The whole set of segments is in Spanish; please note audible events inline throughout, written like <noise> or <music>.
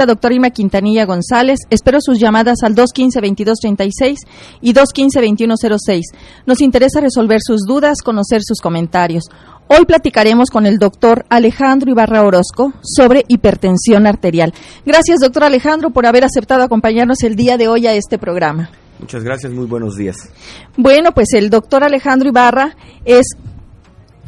la doctora Irma Quintanilla González. Espero sus llamadas al 215-2236 y 215-2106. Nos interesa resolver sus dudas, conocer sus comentarios. Hoy platicaremos con el doctor Alejandro Ibarra Orozco sobre hipertensión arterial. Gracias, doctor Alejandro, por haber aceptado acompañarnos el día de hoy a este programa. Muchas gracias, muy buenos días. Bueno, pues el doctor Alejandro Ibarra es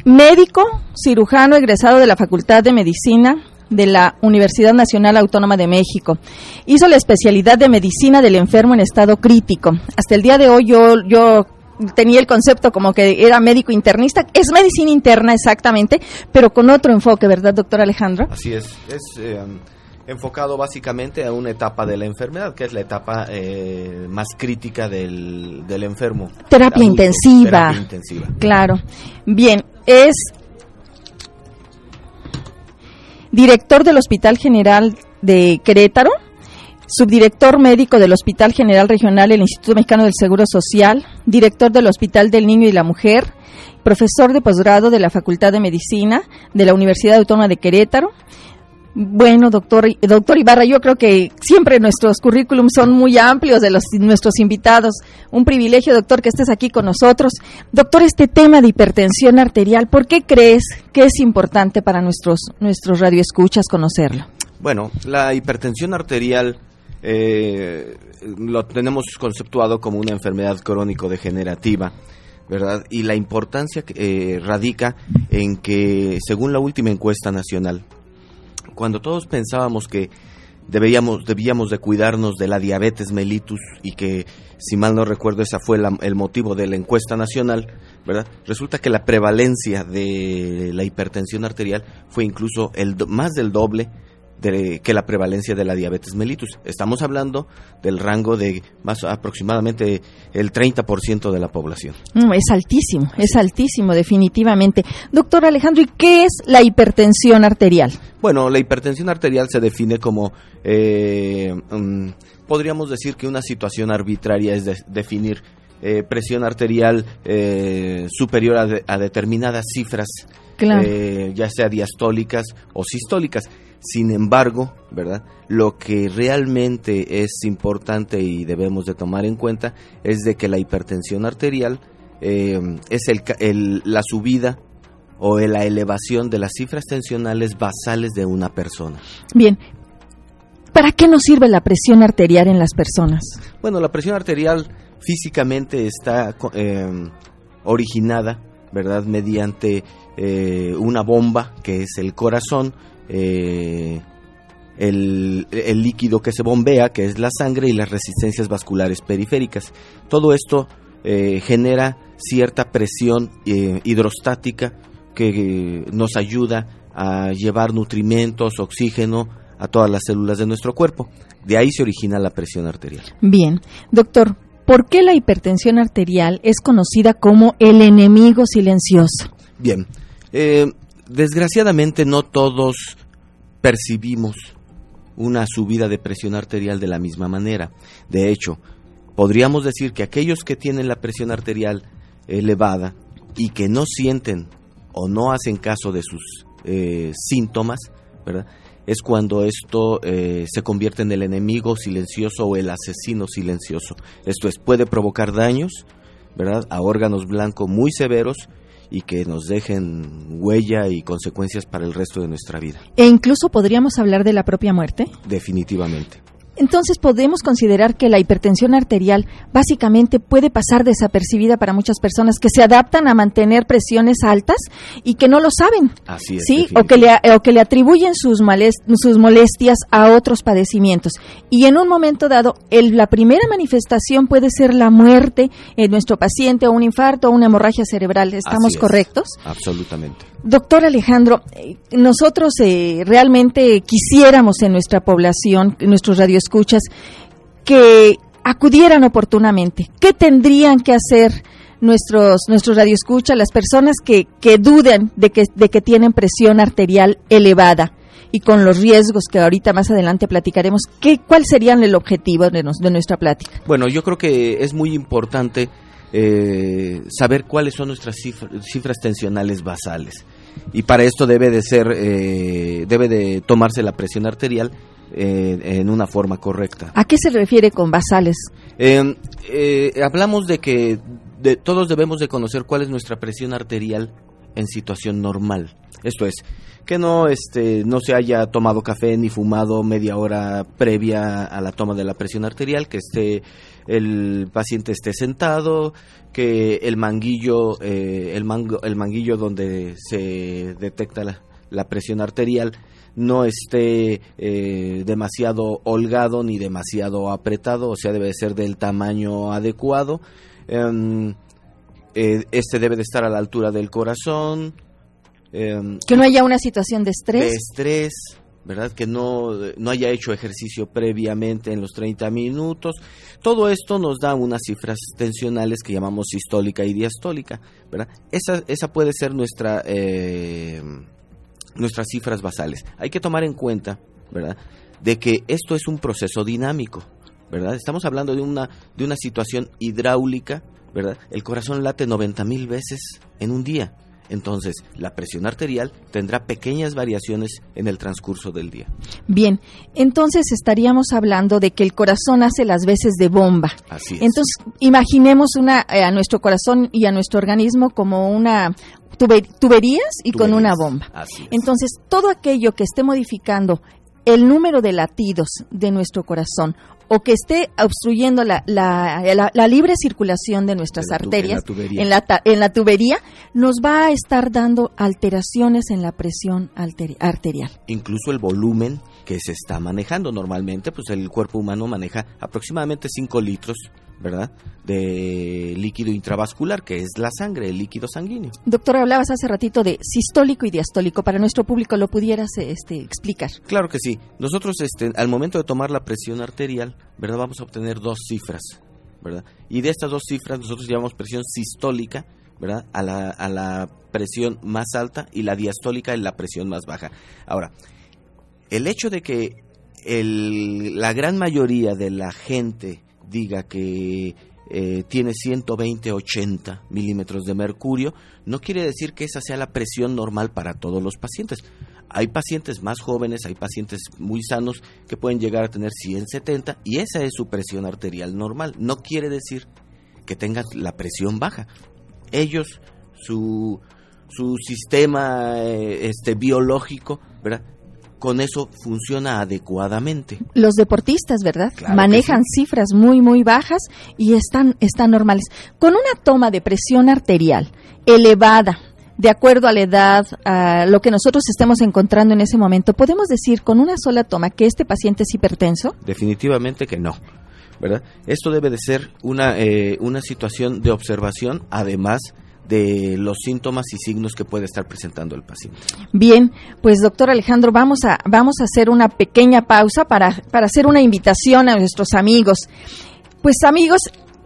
médico, cirujano egresado de la Facultad de Medicina de la Universidad Nacional Autónoma de México. Hizo la especialidad de medicina del enfermo en estado crítico. Hasta el día de hoy yo, yo tenía el concepto como que era médico internista. Es medicina interna exactamente, pero con otro enfoque, ¿verdad, doctor Alejandro? Así es. Es eh, enfocado básicamente a una etapa de la enfermedad, que es la etapa eh, más crítica del, del enfermo. Terapia intensiva. Terapia intensiva. Claro. Bien, es director del Hospital General de Querétaro, subdirector médico del Hospital General Regional del Instituto Mexicano del Seguro Social, director del Hospital del Niño y la Mujer, profesor de posgrado de la Facultad de Medicina de la Universidad Autónoma de Querétaro, bueno, doctor, doctor Ibarra, yo creo que siempre nuestros currículums son muy amplios de los, nuestros invitados. Un privilegio, doctor, que estés aquí con nosotros. Doctor, este tema de hipertensión arterial, ¿por qué crees que es importante para nuestros, nuestros radioescuchas conocerlo? Bueno, la hipertensión arterial eh, lo tenemos conceptuado como una enfermedad crónico-degenerativa. ¿verdad? Y la importancia eh, radica en que, según la última encuesta nacional, cuando todos pensábamos que debíamos, debíamos de cuidarnos de la diabetes mellitus y que, si mal no recuerdo, ese fue el motivo de la encuesta nacional, ¿verdad? Resulta que la prevalencia de la hipertensión arterial fue incluso el más del doble que la prevalencia de la diabetes mellitus. Estamos hablando del rango de más aproximadamente el 30% de la población. Mm, es altísimo, es altísimo definitivamente. Doctor Alejandro, ¿y qué es la hipertensión arterial? Bueno, la hipertensión arterial se define como, eh, mm, podríamos decir que una situación arbitraria es definir eh, presión arterial eh, superior a, a, determinadas cifras, ya sea diastólicas o sistólicas. Sin embargo, ¿verdad? Lo que realmente es importante y debemos de tomar en cuenta es de que la hipertensión arterial eh, es el, la subida o la elevación de las cifras tensionales basales de una persona. Bien, ¿Para qué nos sirve la presión arterial en las personas? Bueno, la presión arterial físicamente está eh, originada, ¿verdad? Mediante eh, una bomba que es el corazón eh, el, líquido que se bombea, que es la sangre, y las resistencias vasculares periféricas. Todo esto eh, genera cierta presión eh, hidrostática que nos ayuda a llevar nutrimentos, oxígeno a todas las células de nuestro cuerpo. De ahí se origina la presión arterial. Bien, doctor, ¿por qué la hipertensión arterial es conocida como el enemigo silencioso? Bien, desgraciadamente no todos percibimos una subida de presión arterial de la misma manera. De hecho, podríamos decir que aquellos que tienen la presión arterial elevada y que no sienten o no hacen caso de sus eh, síntomas, es cuando esto eh, se convierte en el enemigo silencioso o el asesino silencioso. Esto es, puede provocar daños a órganos blancos muy severos y que nos dejen huella y consecuencias para el resto de nuestra vida. ¿E incluso podríamos hablar de la propia muerte? Definitivamente. Entonces podemos considerar que la hipertensión arterial básicamente puede pasar desapercibida para muchas personas que se adaptan a mantener presiones altas y que no lo saben. Así es. Sí, o que, le, o que le atribuyen sus, sus molestias a otros padecimientos. Y en un momento dado, el, la primera manifestación puede ser la muerte en nuestro paciente o un infarto o una hemorragia cerebral. ¿Estamos correctos? Absolutamente. Doctor Alejandro, eh, nosotros eh, realmente quisiéramos en nuestra población, en nuestros radioescuchas, que acudieran oportunamente. ¿Qué tendrían que hacer nuestros, nuestros radioescuchas, las personas que, que duden de que, de que tienen presión arterial elevada? y con los riesgos que ahorita más adelante platicaremos, ¿qué, ¿cuál sería el objetivo de, de nuestra plática? Bueno, yo creo que es muy importante eh, saber cuáles son nuestras cifras, tensionales basales. Y para esto debe de ser, eh, debe de tomarse la presión arterial eh, en una forma correcta. ¿A qué se refiere con basales? Eh, eh, hablamos de que de, todos debemos de conocer cuál es nuestra presión arterial en situación normal. Esto es, que no, este, no se haya tomado café ni fumado media hora previa a la toma de la presión arterial, que esté el paciente esté sentado, que el manguillo, eh, el, mango, el manguillo donde se detecta la, la presión arterial no esté eh, demasiado holgado ni demasiado apretado, o sea, debe ser del tamaño adecuado. Um, eh, este debe de estar a la altura del corazón. Um, que no haya una situación de estrés. De estrés, ¿verdad? Que no, no haya hecho ejercicio previamente en los 30 minutos. Todo esto nos da unas cifras tensionales que llamamos sistólica y diastólica, ¿verdad? Esa, esa puede ser nuestra, eh, nuestras cifras basales. Hay que tomar en cuenta, ¿verdad? De que esto es un proceso dinámico, ¿verdad? Estamos hablando de una, de una situación hidráulica, ¿verdad? El corazón late 90 mil veces en un día. Entonces, la presión arterial tendrá pequeñas variaciones en el transcurso del día. Bien, entonces estaríamos hablando de que el corazón hace las veces de bomba. Así es. Entonces, imaginemos una, eh, a nuestro corazón y a nuestro organismo como una tuber, tuberías y tuberías. con una bomba. Así es. Entonces, todo aquello que esté modificando el número de latidos de nuestro corazón o que esté obstruyendo la, la, la, la libre circulación de nuestras tu- arterias en la tubería. en en la tubería, nos va a estar dando alteraciones en la presión arterial. Incluso el volumen que se está manejando normalmente, pues el cuerpo humano maneja aproximadamente 5 litros, ¿verdad? De líquido intravascular, que es la sangre, el líquido sanguíneo. Doctor, hablabas hace ratito de sistólico y diastólico. Para nuestro público, ¿lo pudieras este, explicar? Claro que sí. Nosotros, este, al momento de tomar la presión arterial, ¿verdad? Vamos a obtener dos cifras, ¿verdad? Y de estas dos cifras nosotros llamamos presión sistólica, ¿verdad? A la, a la presión más alta y la diastólica en la presión más baja. Ahora, el hecho de que el- la gran mayoría de la gente diga que eh, tiene 120-80 milímetros de mercurio, no quiere decir que esa sea la presión normal para todos los pacientes. Hay pacientes más jóvenes, hay pacientes muy sanos que pueden llegar a tener 170 y esa es su presión arterial normal. No quiere decir que tengan la presión baja. Ellos, su, su sistema eh, este, biológico, ¿verdad? Con eso funciona adecuadamente. Los deportistas, ¿verdad? Claro Manejan cifras muy, muy bajas y están, están normales. Con una toma de presión arterial elevada, de acuerdo a la edad, a lo que nosotros estemos encontrando en ese momento, ¿podemos decir con una sola toma que este paciente es hipertenso? Definitivamente que no. ¿verdad? Esto debe de ser una, eh, una situación de observación, además de los síntomas y signos que puede estar presentando el paciente. Bien, pues doctor Alejandro, vamos a, vamos a hacer una pequeña pausa para, para hacer una invitación a nuestros amigos. Pues amigos,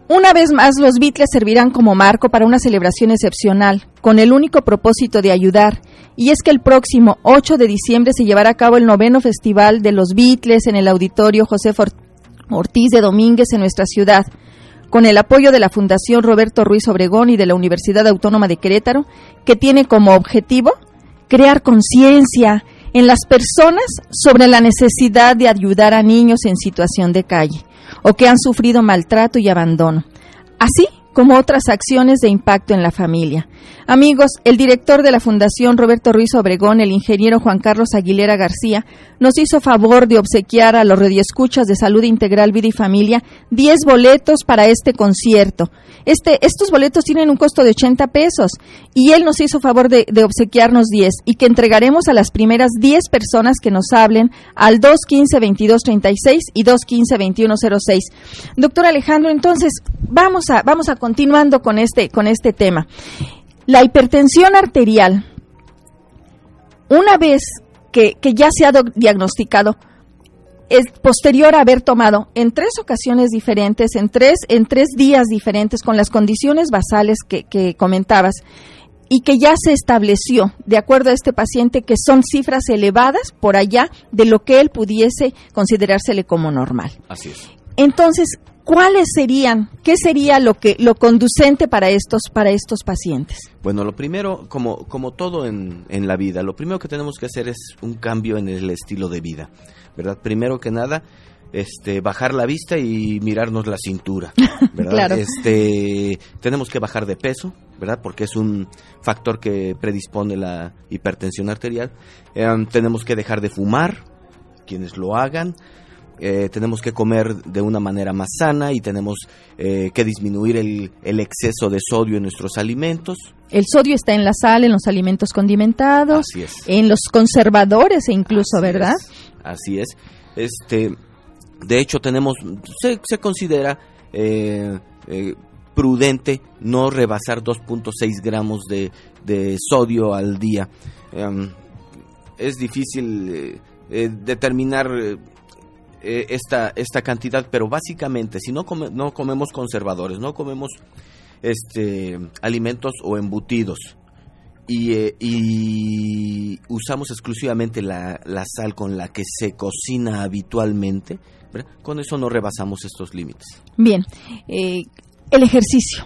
una vez más los Beatles servirán como marco para una celebración excepcional, con el único propósito de ayudar. Y es que el próximo 8 de diciembre se llevará a cabo el noveno Festival de los Beatles en el Auditorio José Ortiz de Domínguez en nuestra ciudad con el apoyo de la Fundación Roberto Ruiz Obregón y de la Universidad Autónoma de Querétaro, que tiene como objetivo crear conciencia en las personas sobre la necesidad de ayudar a niños en situación de calle o que han sufrido maltrato y abandono, así como otras acciones de impacto en la familia. Amigos, el director de la Fundación Roberto Ruiz Obregón, el ingeniero Juan Carlos Aguilera García, nos hizo favor de obsequiar a los radioescuchas de Salud Integral Vida y Familia 10 boletos para este concierto. Este, estos boletos tienen un costo de 80 pesos y él nos hizo favor de, de obsequiarnos 10 y que entregaremos a las primeras 10 personas que nos hablen al 215-2236 y 215-2106. Doctor Alejandro, entonces vamos a, vamos a continuando con este, con este tema. La hipertensión arterial, una vez que, que ya se ha do- diagnosticado, es posterior a haber tomado en tres ocasiones diferentes, en tres, en tres días diferentes, con las condiciones basales que, que comentabas, y que ya se estableció, de acuerdo a este paciente, que son cifras elevadas por allá de lo que él pudiese considerársele como normal. Así es. Entonces, ¿cuáles serían, qué sería lo que lo conducente para estos para estos pacientes? Bueno, lo primero, como, como todo en, en la vida, lo primero que tenemos que hacer es un cambio en el estilo de vida. ¿verdad? Primero que nada, este, bajar la vista y mirarnos la cintura, <laughs> ¿verdad? Claro. Este, tenemos que bajar de peso, ¿verdad? Porque es un factor que predispone la hipertensión arterial. Em, tenemos que dejar de fumar, quienes lo hagan. Eh, tenemos que comer de una manera más sana y tenemos eh, que disminuir el, el exceso de sodio en nuestros alimentos. El sodio está en la sal, en los alimentos condimentados, Así es. en los conservadores e incluso, Así ¿verdad? es, así es. Este, de hecho, tenemos, se, se considera eh, prudente no rebasar 2.6 gramos de, de sodio al día. Em, es difícil determinar eh, esta, esta cantidad, pero básicamente, si no, come- no comemos conservadores, no comemos este, alimentos o embutidos, y, eh, y usamos exclusivamente la, la sal con la que se cocina habitualmente, ¿verdad? con eso no rebasamos estos límites. Bien, eh, el ejercicio.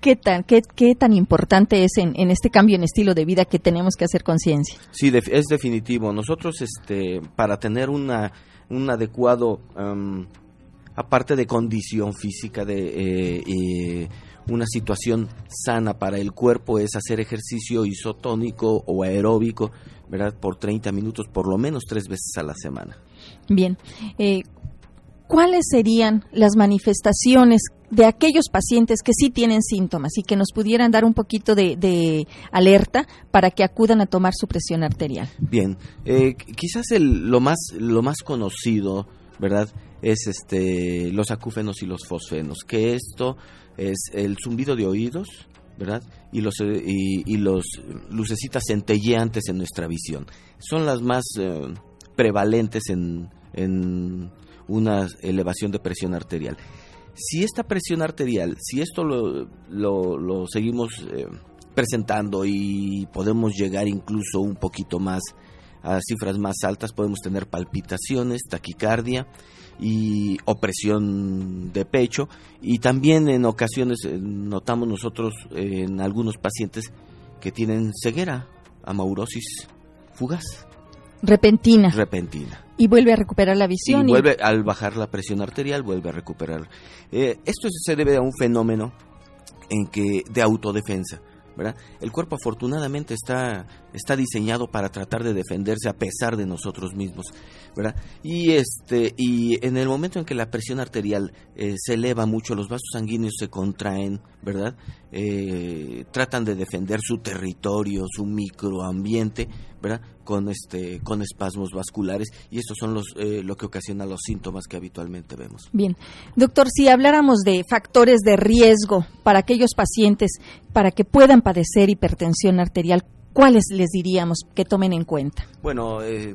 ¿Qué tan, qué, qué tan importante es en, en este cambio en estilo de vida que tenemos que hacer conciencia? Sí, es definitivo. Nosotros, este, para tener una, un adecuado, am, aparte de condición física, de eh, eh, una situación sana para el cuerpo, es hacer ejercicio isotónico o aeróbico, ¿verdad? Por 30 minutos, por lo menos tres veces a la semana. Bien, eh, ¿cuáles serían las manifestaciones de aquellos pacientes que sí tienen síntomas y que nos pudieran dar un poquito de, alerta para que acudan a tomar su presión arterial? Bien, eh, qu- quizás el, lo más lo más conocido, ¿verdad? Es este los acúfenos y los fosfenos, que esto es el zumbido de oídos, ¿verdad? Y los eh, y los lucecitas centelleantes en nuestra visión. Son las más eh, prevalentes en, en una elevación de presión arterial. Si esta presión arterial, si esto lo, seguimos eh, presentando y podemos llegar incluso un poquito más a cifras más altas, podemos tener palpitaciones, taquicardia y opresión de pecho y también en ocasiones eh, notamos nosotros eh, en algunos pacientes que tienen ceguera, amaurosis fugaz, Repentina. repentina. y vuelve a recuperar la visión. Y vuelve, al bajar la presión arterial, vuelve a recuperar. Eh, esto se debe a un fenómeno en que de autodefensa. ¿verdad? El cuerpo afortunadamente está, está diseñado para tratar de defenderse a pesar de nosotros mismos, ¿verdad? Y este y en el momento en que la presión arterial eh, se eleva mucho, los vasos sanguíneos se contraen, ¿verdad? Eh, tratan de defender su territorio, su microambiente, ¿verdad? Con este con espasmos vasculares y estos son los eh, lo que ocasiona los síntomas que habitualmente vemos. Bien, doctor, si habláramos de factores de riesgo para aquellos pacientes para que puedan padecer hipertensión arterial, ¿cuáles les diríamos que tomen en cuenta? Bueno, eh,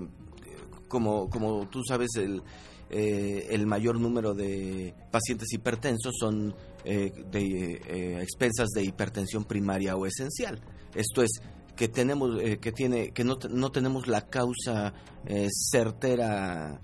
como, como tú sabes, el, eh, el mayor número de pacientes hipertensos son eh, de eh, expensas de hipertensión primaria o esencial. Esto es que tenemos eh, que tiene que no, no tenemos la causa certera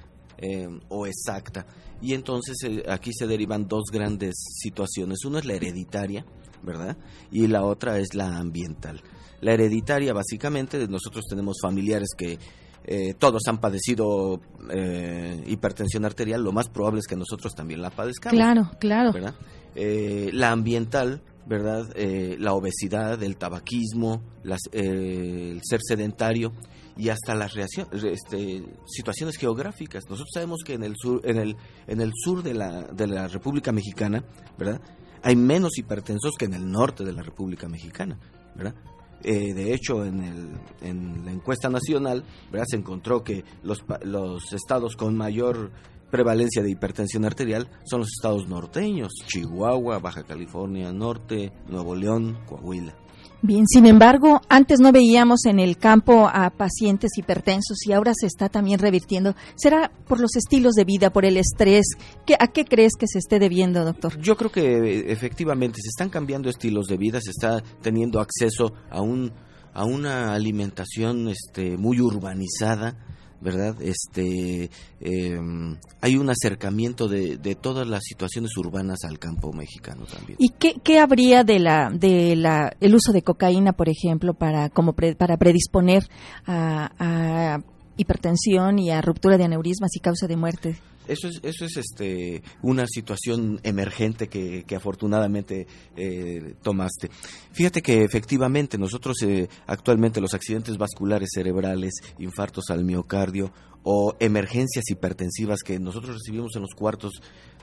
o exacta y entonces aquí se derivan dos grandes situaciones una es la hereditaria verdad y la otra es la ambiental la hereditaria básicamente nosotros tenemos familiares que eh, todos han padecido eh, hipertensión arterial lo más probable es que nosotros también la padezcamos Claro, claro. ¿verdad? Eh, la ambiental, ¿verdad? Eh, la obesidad, el tabaquismo, las, eh, el ser sedentario y hasta las este, situaciones geográficas. Nosotros sabemos que en el sur, en el, en el sur de la, de la República Mexicana, ¿verdad? Hay menos hipertensos que en el norte de la República Mexicana, ¿verdad? Eh, de hecho, en, el, en la encuesta nacional, ¿verdad? Se encontró que los, los estados con mayor prevalencia de hipertensión arterial son los estados norteños, Chihuahua, Baja California Norte, Nuevo León, Coahuila. Bien, sin embargo, antes no veíamos en el campo a pacientes hipertensos y ahora se está también revirtiendo. ¿Será por los estilos de vida, por el estrés? ¿Qué, ¿A qué crees que se esté debiendo, doctor? Yo creo que eh, efectivamente se están cambiando estilos de vida, se está teniendo acceso a un a una alimentación este muy urbanizada, ¿verdad? Este eh, hay un acercamiento de, de todas las situaciones urbanas al campo mexicano también. ¿Y qué, qué habría de la de la el uso de cocaína, por ejemplo, para como pre- para predisponer a, a hipertensión y a ruptura de aneurismas y causa de muerte. Eso es, eso es este, una situación emergente que, afortunadamente eh, tomaste. Fíjate que efectivamente nosotros eh, actualmente los accidentes vasculares cerebrales, infartos al miocardio o emergencias hipertensivas que nosotros recibimos en los cuartos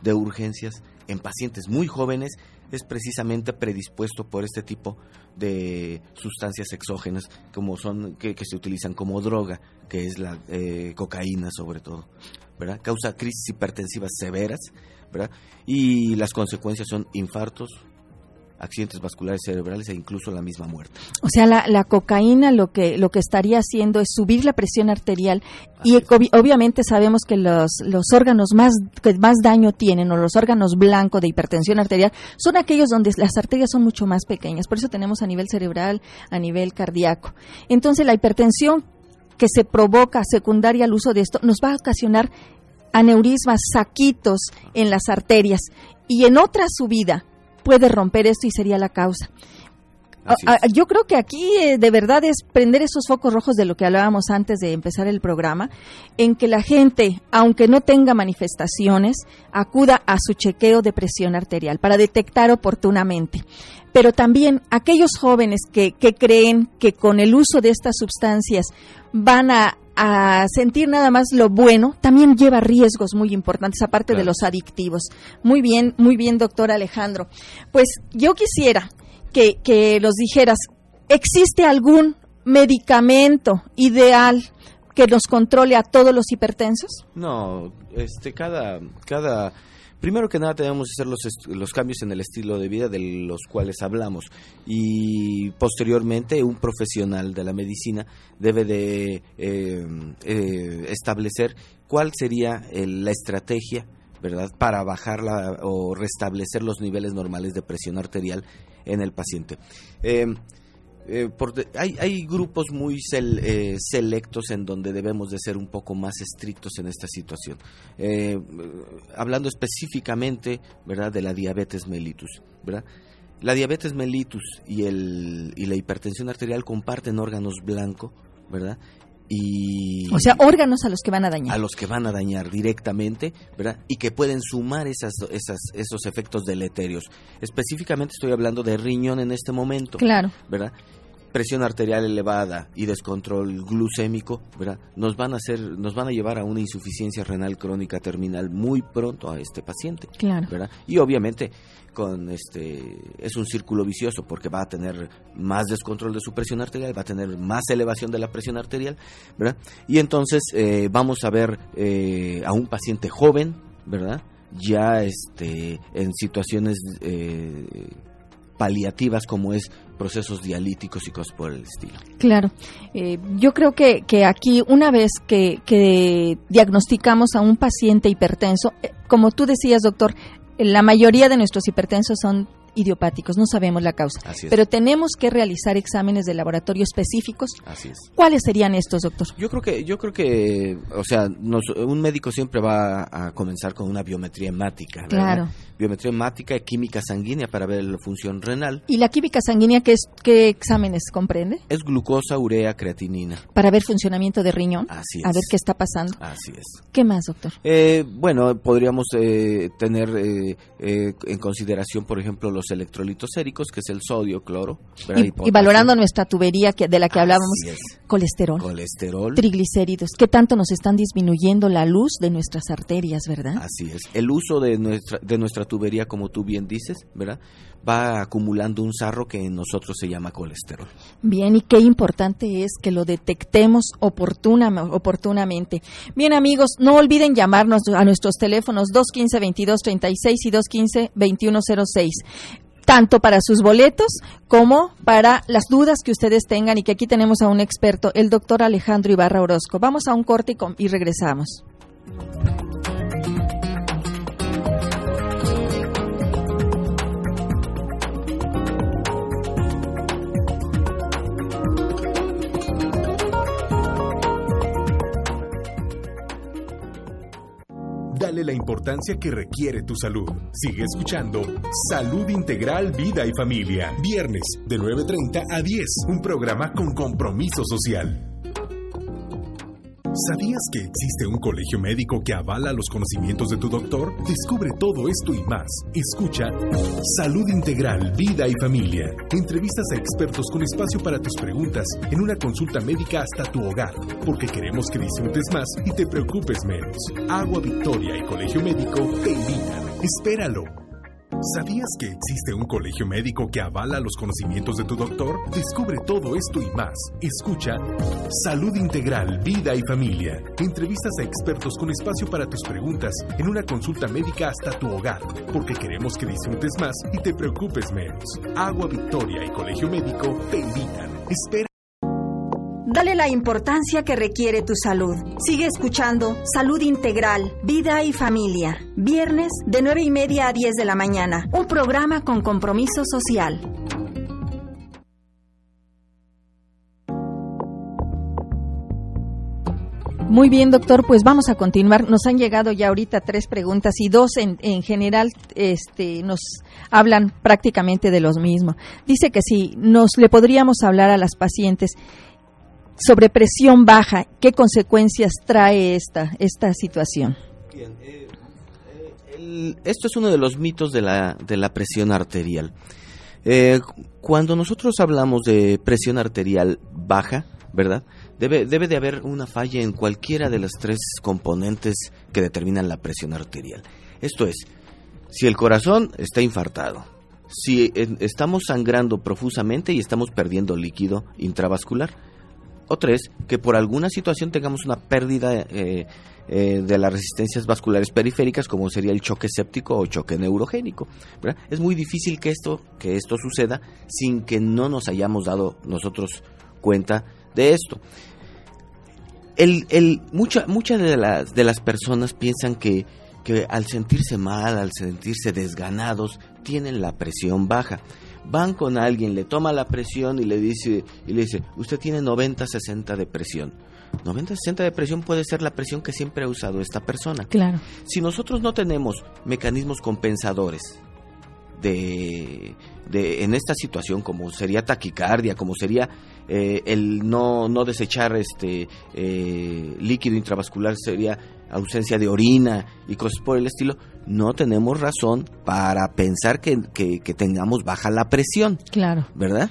de urgencias en pacientes muy jóvenes es precisamente predispuesto por este tipo de sustancias exógenas como son que, se utilizan como droga, que es la eh, cocaína sobre todo. ¿Verdad? Causa crisis hipertensivas severas, ¿verdad? Y las consecuencias son infartos, accidentes vasculares cerebrales e incluso la misma muerte. O sea, la, cocaína lo que lo que estaría haciendo es subir la presión arterial y obviamente sabemos que los, los órganos más que más daño tienen o los órganos blancos de hipertensión arterial son aquellos donde las arterias son mucho más pequeñas, por eso tenemos a nivel cerebral, a nivel cardíaco. Entonces, la hipertensión que se provoca secundaria al uso de esto nos va a ocasionar aneurismas, saquitos en las arterias y en otra subida puede romper esto y sería la causa. Yo creo que aquí eh, de verdad es prender esos focos rojos de lo que hablábamos antes de empezar el programa, en que la gente, aunque no tenga manifestaciones, acuda a su chequeo de presión arterial para detectar oportunamente. Pero también aquellos jóvenes que, que creen que con el uso de estas sustancias van a a sentir nada más lo bueno, también lleva riesgos muy importantes, aparte de los adictivos. Muy bien, muy bien, doctor Alejandro. Pues yo quisiera que, que nos dijeras, ¿existe algún medicamento ideal que nos controle a todos los hipertensos? No, este, cada, cada Primero que nada tenemos que hacer los, los, cambios en el estilo de vida de los cuales hablamos y posteriormente un profesional de la medicina debe de eh, eh, establecer cuál sería la estrategia ¿verdad? Para bajar o restablecer los niveles normales de presión arterial en el paciente. Eh, eh, hay, hay, grupos muy eh, selectos en donde debemos de ser un poco más estrictos en esta situación. Eh, hablando específicamente, ¿verdad?, de la diabetes mellitus, ¿verdad? La diabetes mellitus y, el, y la hipertensión arterial comparten órganos blancos, ¿verdad? Y o sea, órganos a los que van a dañar. A los que van a dañar directamente, ¿verdad? Y que pueden sumar esas, esas, esos efectos deleterios. Específicamente estoy hablando de riñón en este momento. Claro. ¿Verdad? Presión arterial elevada y descontrol glucémico, ¿verdad? Nos van a hacer, nos van a llevar a una insuficiencia renal crónica terminal muy pronto a este paciente, claro. ¿verdad? Y obviamente con este es un círculo vicioso porque va a tener más descontrol de su presión arterial, va a tener más elevación de la presión arterial, ¿verdad? Y entonces eh, vamos a ver eh, a un paciente joven, ¿verdad? Ya este en situaciones eh, paliativas como es procesos dialíticos y cosas por el estilo. Claro, eh, yo creo que, que, aquí una vez que, que diagnosticamos a un paciente hipertenso, eh, como tú decías, doctor, la mayoría de nuestros hipertensos son idiopáticos, no sabemos la causa. Pero tenemos que realizar exámenes de laboratorio específicos. Así es. ¿Cuáles serían estos, doctor? Yo creo que, yo creo que, o sea, un médico siempre va a comenzar con una biometría hemática. Claro. Biometría hemática y química sanguínea para ver la función renal. ¿Y la química sanguínea qué, es, qué exámenes comprende? Es glucosa, urea, creatinina. Para ver funcionamiento de riñón. Así es. A ver qué está pasando. Así es. ¿Qué más, doctor? Eh, bueno, podríamos eh, tener eh, en consideración, por ejemplo, los electrolitos séricos, que es el sodio, cloro. Y, valorando nuestra tubería que, de la que hablábamos, colesterol, colesterol, triglicéridos, ¿qué tanto nos están disminuyendo la luz de nuestras arterias, verdad? Así es. El uso de nuestra, de nuestra tubería, como tú bien dices, ¿verdad? Va acumulando un sarro que en nosotros se llama colesterol. Bien, y qué importante es que lo detectemos oportunamente. Bien, amigos, no olviden llamarnos a nuestros teléfonos 215-2236 y 215-2106 tanto para sus boletos como para las dudas que ustedes tengan y que aquí tenemos a un experto, el doctor Alejandro Ibarra Orozco. Vamos a un corte y regresamos. Dale la importancia que requiere tu salud. Sigue escuchando Salud Integral, Vida y Familia. Viernes de 9.30 a 10. Un programa con compromiso social. ¿Sabías que existe un colegio médico que avala los conocimientos de tu doctor? Descubre todo esto y más. Escucha Salud Integral, Vida y Familia. Entrevistas a expertos con espacio para tus preguntas en una consulta médica hasta tu hogar, porque queremos que disfrutes más y te preocupes menos. Agua Victoria y Colegio Médico te invitan. Espéralo. ¿Sabías que existe un colegio médico que avala los conocimientos de tu doctor? Descubre todo esto y más. Escucha Salud Integral, Vida y Familia. Entrevistas a expertos con espacio para tus preguntas en una consulta médica hasta tu hogar, porque queremos que disfrutes más y te preocupes menos. Agua Victoria y Colegio Médico te invitan. Espera. Dale la importancia que requiere tu salud. Sigue escuchando Salud Integral, Vida y Familia. Viernes de 9 y media a 10 de la mañana. Un programa con compromiso social. Muy bien, doctor, pues vamos a continuar. Nos han llegado ya ahorita tres preguntas y dos en, en general este, nos hablan prácticamente de los mismos. Dice que si nos le podríamos hablar a las pacientes sobre presión baja, ¿qué consecuencias trae esta, esta situación? Eh, eh, el, esto es uno de los mitos de la, de la presión arterial. Eh, cuando nosotros hablamos de presión arterial baja, ¿verdad? Debe, debe de haber una falla en cualquiera de las tres componentes que determinan la presión arterial. Esto es, si el corazón está infartado, si estamos sangrando profusamente y estamos perdiendo líquido intravascular, o tres, que por alguna situación tengamos una pérdida eh, eh, de las resistencias vasculares periféricas, como sería el choque séptico o choque neurogénico. Es muy difícil que esto, que esto suceda sin que no nos hayamos dado nosotros cuenta de esto. El, el, mucha, muchas de las, de las personas piensan que, que al sentirse mal, al sentirse desganados, tienen la presión baja van con alguien, le toma la presión y le dice, y le dice, usted tiene 90-60 de presión. 90-60 de presión puede ser la presión que siempre ha usado esta persona. Claro. Si nosotros no tenemos mecanismos compensadores de, de en esta situación, como sería taquicardia, como sería eh, el no, no desechar este eh, líquido intravascular, sería ausencia de orina y cosas por el estilo, no tenemos razón para pensar que, que, tengamos baja la presión. Claro. ¿Verdad?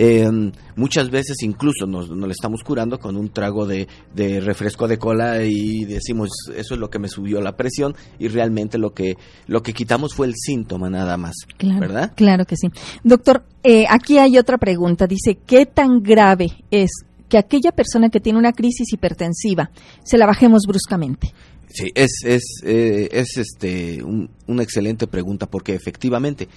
Eh, muchas veces incluso nos, nos, le estamos curando con un trago de, de, refresco de cola y decimos eso es lo que me subió la presión y realmente lo que lo que quitamos fue el síntoma nada más, claro, ¿verdad? Claro que sí. Doctor, eh, aquí hay otra pregunta. Dice, ¿qué tan grave es que aquella persona que tiene una crisis hipertensiva se la bajemos bruscamente? Sí, es, es, eh, es este, un, una excelente pregunta porque efectivamente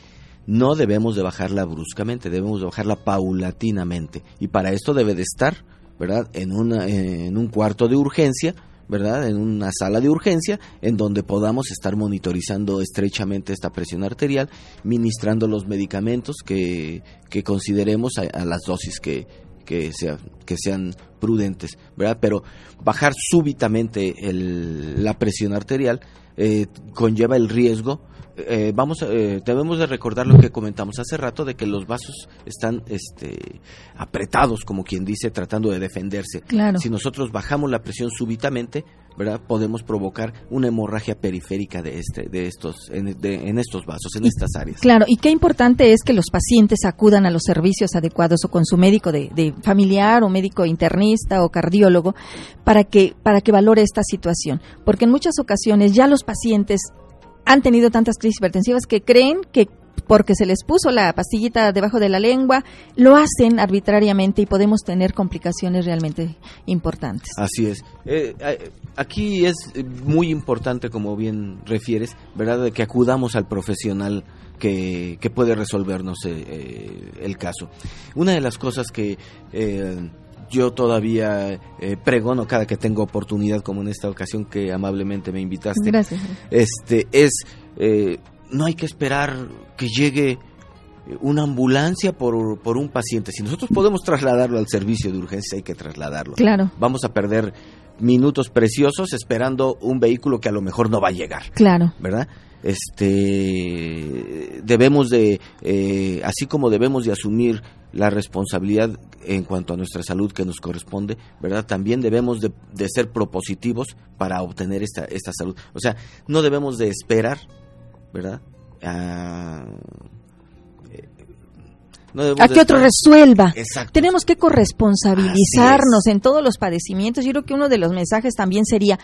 no debemos de bajarla bruscamente, debemos de bajarla paulatinamente. Y para esto debe de estar, ¿verdad? En, una, en un cuarto de urgencia, ¿verdad? En una sala de urgencia en donde podamos estar monitorizando estrechamente esta presión arterial, ministrando los medicamentos que, que consideremos a, a las dosis que, que, sea, que sean prudentes, ¿verdad? Pero bajar súbitamente el, la presión arterial eh, conlleva el riesgo. Eh, vamos, eh, debemos de recordar lo que comentamos hace rato de que los vasos están este, apretados, como quien dice, tratando de defenderse. Claro. Si nosotros bajamos la presión súbitamente, ¿verdad? Podemos provocar una hemorragia periférica de este, de estos, en, de, en estos vasos, en y, estas áreas. Claro, y qué importante es que los pacientes acudan a los servicios adecuados o con su médico de, de familiar o médico internista o cardiólogo para que para que valore esta situación, porque en muchas ocasiones ya los pacientes han tenido tantas crisis hipertensivas que creen que porque se les puso la pastillita debajo de la lengua, lo hacen arbitrariamente y podemos tener complicaciones realmente importantes. Así es. Eh, aquí es muy importante, como bien refieres, ¿verdad?, que acudamos al profesional que, que puede resolvernos eh, el caso. Una de las cosas que... Eh, yo todavía eh, pregono cada que tengo oportunidad, como en esta ocasión que amablemente me invitaste. Gracias. Este es eh, no hay que esperar que llegue una ambulancia por, por un paciente. Si nosotros podemos trasladarlo al servicio de urgencia, hay que trasladarlo. Claro. Vamos a perder minutos preciosos esperando un vehículo que a lo mejor no va a llegar. Claro. ¿Verdad? Este, debemos de, eh, así como debemos de asumir la responsabilidad en cuanto a nuestra salud que nos corresponde, ¿verdad? También debemos de, de ser propositivos para obtener esta, esta salud. O sea, no debemos de esperar, ¿verdad? A, a que otro resuelva. Exacto. Tenemos que corresponsabilizarnos en todos los padecimientos. Yo creo que uno de los mensajes también sería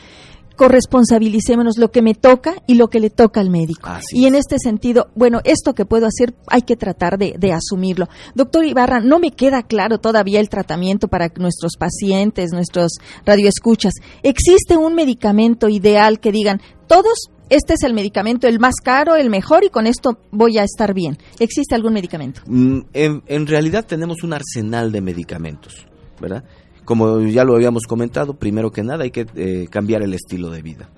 corresponsabilicémonos lo que me toca y lo que le toca al médico. Así y en este sentido, bueno, esto que puedo hacer hay que tratar de, de, asumirlo. Doctor Ibarra, no me queda claro todavía el tratamiento para nuestros pacientes, nuestros radioescuchas. ¿Existe un medicamento ideal que digan, todos este es el medicamento el más caro, el mejor y con esto voy a estar bien. ¿Existe algún medicamento? Mm, en, realidad tenemos un arsenal de medicamentos, ¿verdad? Como ya lo habíamos comentado, primero que nada hay que eh, cambiar el estilo de vida.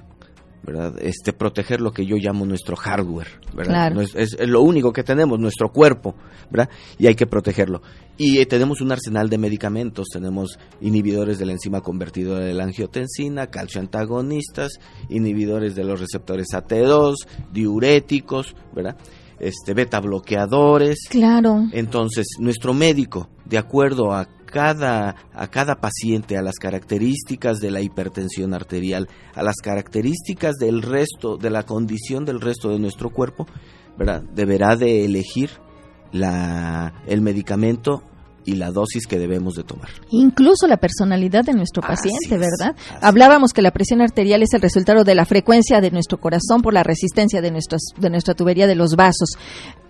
¿Verdad? Este, proteger lo que yo llamo nuestro hardware, ¿verdad? Claro. No es, es, es, lo único que tenemos, nuestro cuerpo, ¿verdad? Y hay que protegerlo. Y eh, tenemos un arsenal de medicamentos, tenemos inhibidores de la enzima convertidora de la angiotensina, calcio antagonistas, inhibidores de los receptores AT2, diuréticos, ¿verdad? Este, beta bloqueadores. Claro. Entonces, nuestro médico, de acuerdo a cada, a cada paciente, a las características de la hipertensión arterial, a las características del resto, de la condición del resto de nuestro cuerpo, deberá de elegir la, el medicamento y la dosis que debemos de tomar. Incluso la personalidad de nuestro paciente, es, ¿verdad? Hablábamos que la presión arterial es el resultado de la frecuencia de nuestro corazón por la resistencia de, nuestros, de nuestra tubería de los vasos.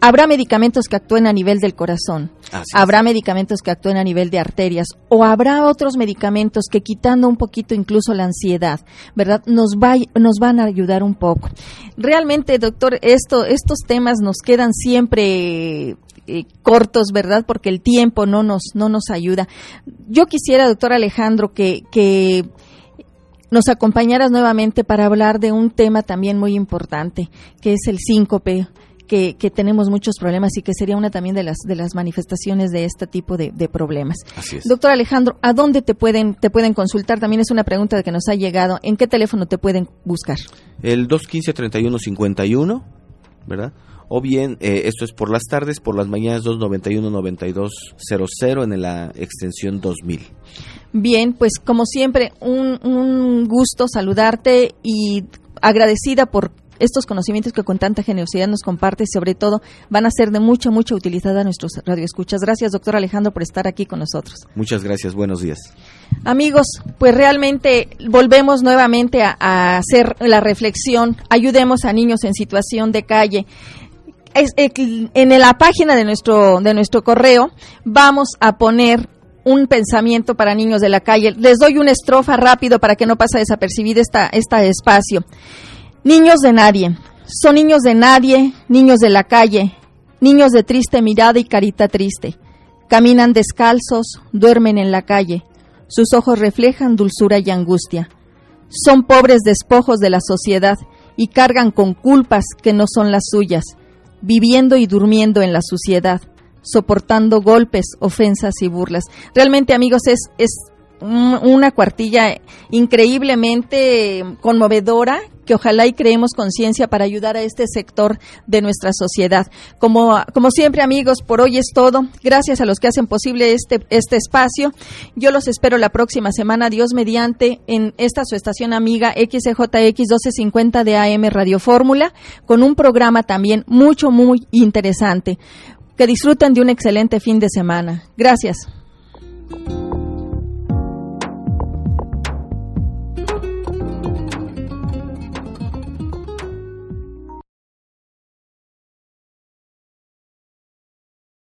Habrá medicamentos que actúen a nivel del corazón, Así habrá es. medicamentos que actúen a nivel de arterias o habrá otros medicamentos que quitando un poquito incluso la ansiedad, ¿verdad? Nos, va, nos van a ayudar un poco. Realmente, doctor, esto, estos temas nos quedan siempre eh, cortos, ¿verdad? Porque el tiempo no nos, no nos ayuda. Yo quisiera, doctor Alejandro, que, que nos acompañaras nuevamente para hablar de un tema también muy importante, que es el síncope. Que, que, tenemos muchos problemas y que sería una también de las de las manifestaciones de este tipo de, de problemas. Así es. Doctor Alejandro, ¿a dónde te pueden te pueden consultar? También es una pregunta que nos ha llegado. ¿En qué teléfono te pueden buscar? El 215-3151, ¿verdad? O bien, eh, esto es por las tardes, por las mañanas 291-9200 en la extensión 2000. Bien, pues como siempre, un, un gusto saludarte y agradecida por estos conocimientos que con tanta generosidad nos compartes, sobre todo van a ser de mucha, mucha utilidad a nuestros radioescuchas. Gracias, doctor Alejandro, por estar aquí con nosotros. Muchas gracias, buenos días. Amigos, pues realmente volvemos nuevamente a, a hacer la reflexión. Ayudemos a niños en situación de calle. Es, en la página de nuestro, de nuestro correo vamos a poner un pensamiento para niños de la calle. Les doy una estrofa rápido para que no pase desapercibida esta, esta espacio. Niños de nadie, son niños de nadie, niños de la calle, niños de triste mirada y carita triste. Caminan descalzos, duermen en la calle, sus ojos reflejan dulzura y angustia. Son pobres despojos de la sociedad y cargan con culpas que no son las suyas, viviendo y durmiendo en la suciedad, soportando golpes, ofensas y burlas. Realmente, amigos, es, es una cuartilla increíblemente conmovedora que ojalá y creemos conciencia para ayudar a este sector de nuestra sociedad. Como, como siempre, amigos, por hoy es todo. Gracias a los que hacen posible este, este espacio. Yo los espero la próxima semana, Dios mediante, en esta su estación amiga XJX 1250 de AM Radio Fórmula, con un programa también mucho, muy interesante. Que disfruten de un excelente fin de semana. Gracias.